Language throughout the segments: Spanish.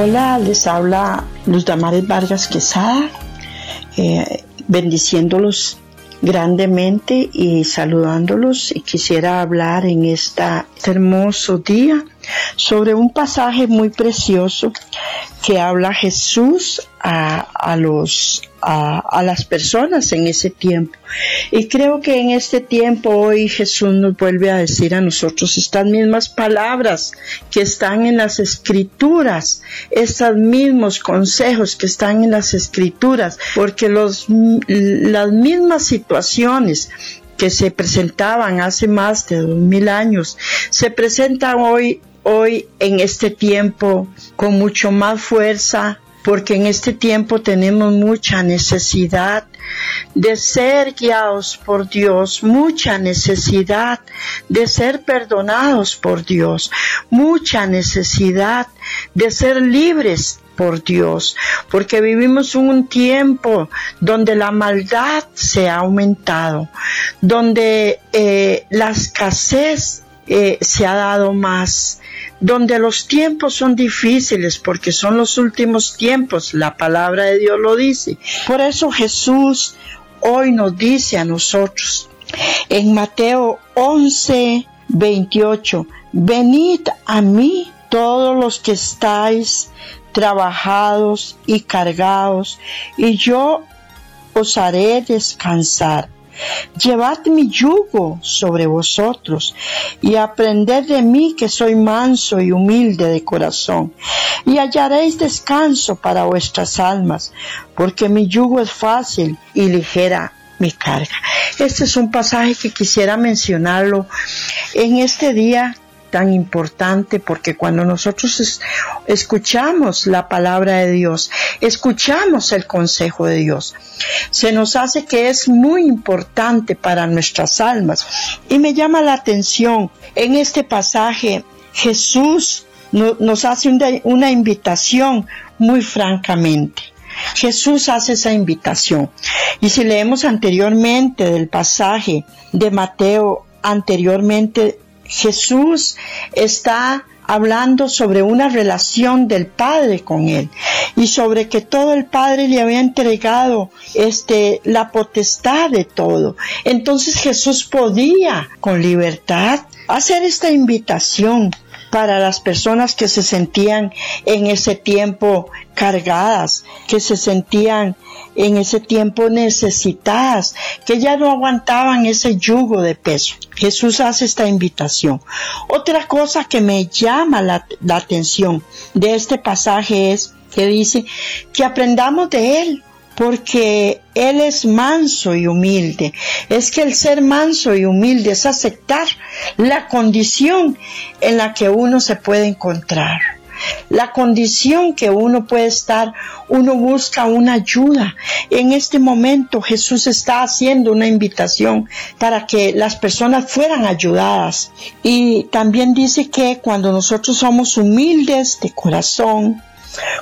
Hola, les habla Luz Damares Vargas Quesada, eh, bendiciéndolos grandemente y saludándolos. Y quisiera hablar en este hermoso día sobre un pasaje muy precioso que habla Jesús a, los a, las personas en ese tiempo. Y creo que en este tiempo hoy Jesús nos vuelve a decir a nosotros estas mismas palabras que están en las escrituras, estos mismos consejos que están en las escrituras, porque los, las mismas situaciones que se presentaban hace más de dos mil años, se presentan hoy hoy en este tiempo con mucho más fuerza, porque en este tiempo tenemos mucha necesidad de ser guiados por Dios, mucha necesidad de ser perdonados por Dios, mucha necesidad de ser libres por Dios, porque vivimos un tiempo donde la maldad se ha aumentado, donde eh, la escasez eh, se ha dado más, donde los tiempos son difíciles porque son los últimos tiempos, la palabra de Dios lo dice. Por eso Jesús hoy nos dice a nosotros en Mateo 11, 28, venid a mí todos los que estáis trabajados y cargados, y yo os haré descansar. Llevad mi yugo sobre vosotros y aprended de mí que soy manso y humilde de corazón y hallaréis descanso para vuestras almas, porque mi yugo es fácil y ligera mi carga. Este es un pasaje que quisiera mencionarlo en este día tan importante porque cuando nosotros escuchamos la palabra de Dios, escuchamos el consejo de Dios, se nos hace que es muy importante para nuestras almas. Y me llama la atención en este pasaje, Jesús nos hace una invitación muy francamente. Jesús hace esa invitación. Y si leemos anteriormente del pasaje de Mateo, anteriormente Jesús está hablando sobre una relación del Padre con él y sobre que todo el Padre le había entregado este la potestad de todo. Entonces Jesús podía con libertad hacer esta invitación para las personas que se sentían en ese tiempo cargadas, que se sentían en ese tiempo necesitadas, que ya no aguantaban ese yugo de peso. Jesús hace esta invitación. Otra cosa que me llama la, atención de este pasaje es que dice que aprendamos de Él, porque Él es manso y humilde. Es que el ser manso y humilde es aceptar la condición en la que uno se puede encontrar. La condición que uno puede estar, uno busca una ayuda. En este momento Jesús está haciendo una invitación para que las personas fueran ayudadas. Y también dice que cuando nosotros somos humildes de corazón,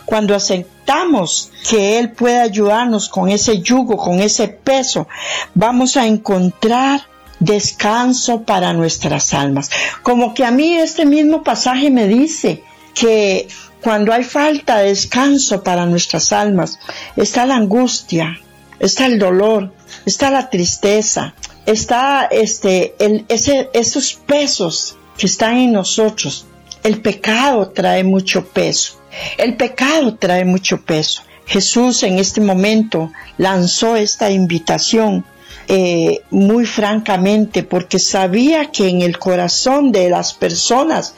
cuando aceptamos que Él puede ayudarnos con ese yugo, con ese peso, vamos a encontrar descanso para nuestras almas. Como que a mí este mismo pasaje me dice que cuando hay falta de descanso para nuestras almas, está la angustia, está el dolor, está la tristeza, está este, ese, esos pesos que están en nosotros. El pecado trae mucho peso. El pecado trae mucho peso. Jesús en este momento lanzó esta invitación eh, muy francamente porque sabía que en el corazón de las personas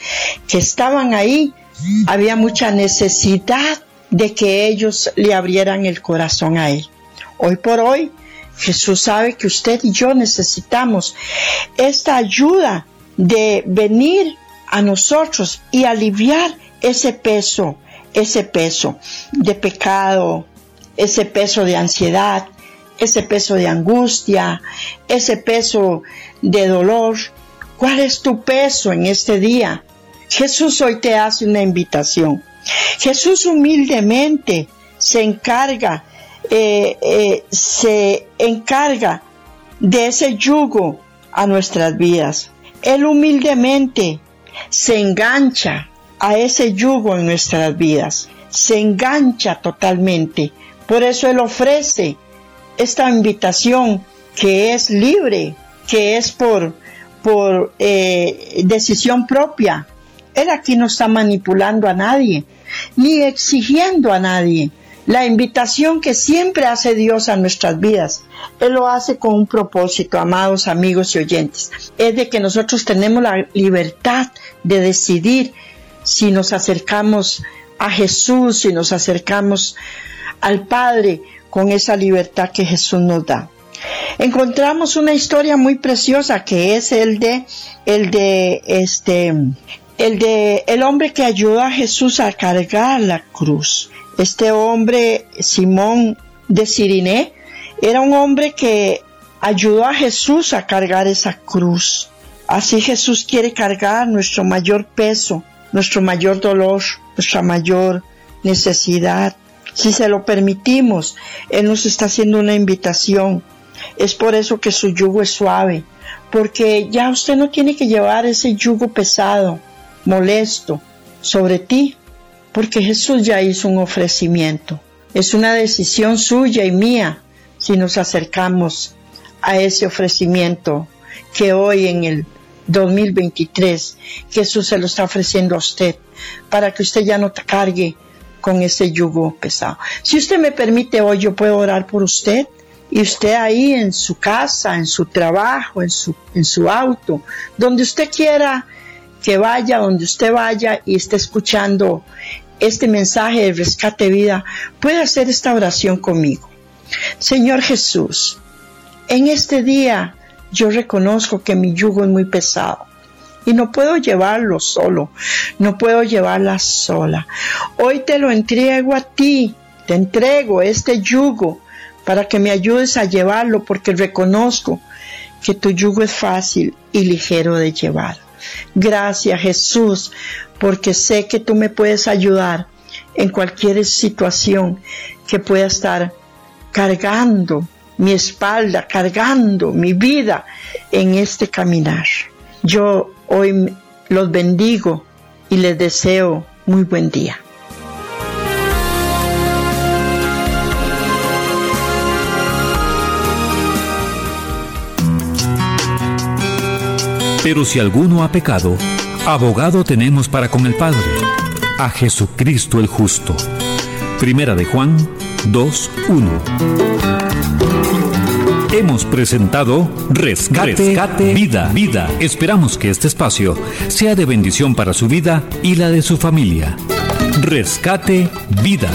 que estaban ahí había mucha necesidad de que ellos le abrieran el corazón a Él. Hoy por hoy Jesús sabe que usted y yo necesitamos esta ayuda de venir a nosotros y aliviar ese peso, ese peso de pecado, ese peso de ansiedad, ese peso de angustia, ese peso de dolor. ¿Cuál es tu peso en este día? Jesús hoy te hace una invitación. Jesús humildemente se encarga, eh, eh, se encarga de ese yugo a nuestras vidas. Él humildemente se engancha a ese yugo en nuestras vidas, se engancha totalmente. Por eso Él ofrece esta invitación que es libre, que es por, por eh, decisión propia. Él aquí no está manipulando a nadie, ni exigiendo a nadie. La invitación que siempre hace Dios a nuestras vidas, Él lo hace con un propósito, amados amigos y oyentes, es de que nosotros tenemos la libertad de decidir si nos acercamos a Jesús, si nos acercamos al Padre con esa libertad que Jesús nos da. Encontramos una historia muy preciosa que es el de el de este el de el hombre que ayuda a Jesús a cargar la cruz. Este hombre Simón de Siriné era un hombre que ayudó a Jesús a cargar esa cruz. Así Jesús quiere cargar nuestro mayor peso, nuestro mayor dolor, nuestra mayor necesidad. Si se lo permitimos, Él nos está haciendo una invitación. Es por eso que su yugo es suave, porque ya usted no tiene que llevar ese yugo pesado, molesto, sobre ti, porque Jesús ya hizo un ofrecimiento. Es una decisión suya y mía si nos acercamos a ese ofrecimiento que hoy en el 2023 Jesús se lo está ofreciendo a usted para que usted ya no te cargue con ese yugo pesado. Si usted me permite hoy, yo puedo orar por usted y usted ahí en su casa, en su trabajo, en su, en su auto, donde usted quiera que vaya, donde usted vaya y esté escuchando este mensaje de rescate vida, puede hacer esta oración conmigo. Señor Jesús, en este día yo reconozco que mi yugo es muy pesado y no puedo llevarlo solo, no puedo llevarla sola. Hoy te lo entrego a ti, te entrego este yugo para que me ayudes a llevarlo porque reconozco que tu yugo es fácil y ligero de llevar. Gracias Jesús, porque sé que tú me puedes ayudar en cualquier situación que pueda estar cargando mi espalda, cargando mi vida en este caminar. Yo hoy los bendigo y les deseo muy buen día. Pero si alguno ha pecado, abogado tenemos para con el Padre, a Jesucristo el justo. Primera de Juan 2.1. Hemos presentado Rescate, Vida, Vida. Esperamos que este espacio sea de bendición para su vida y la de su familia. Rescate Vida.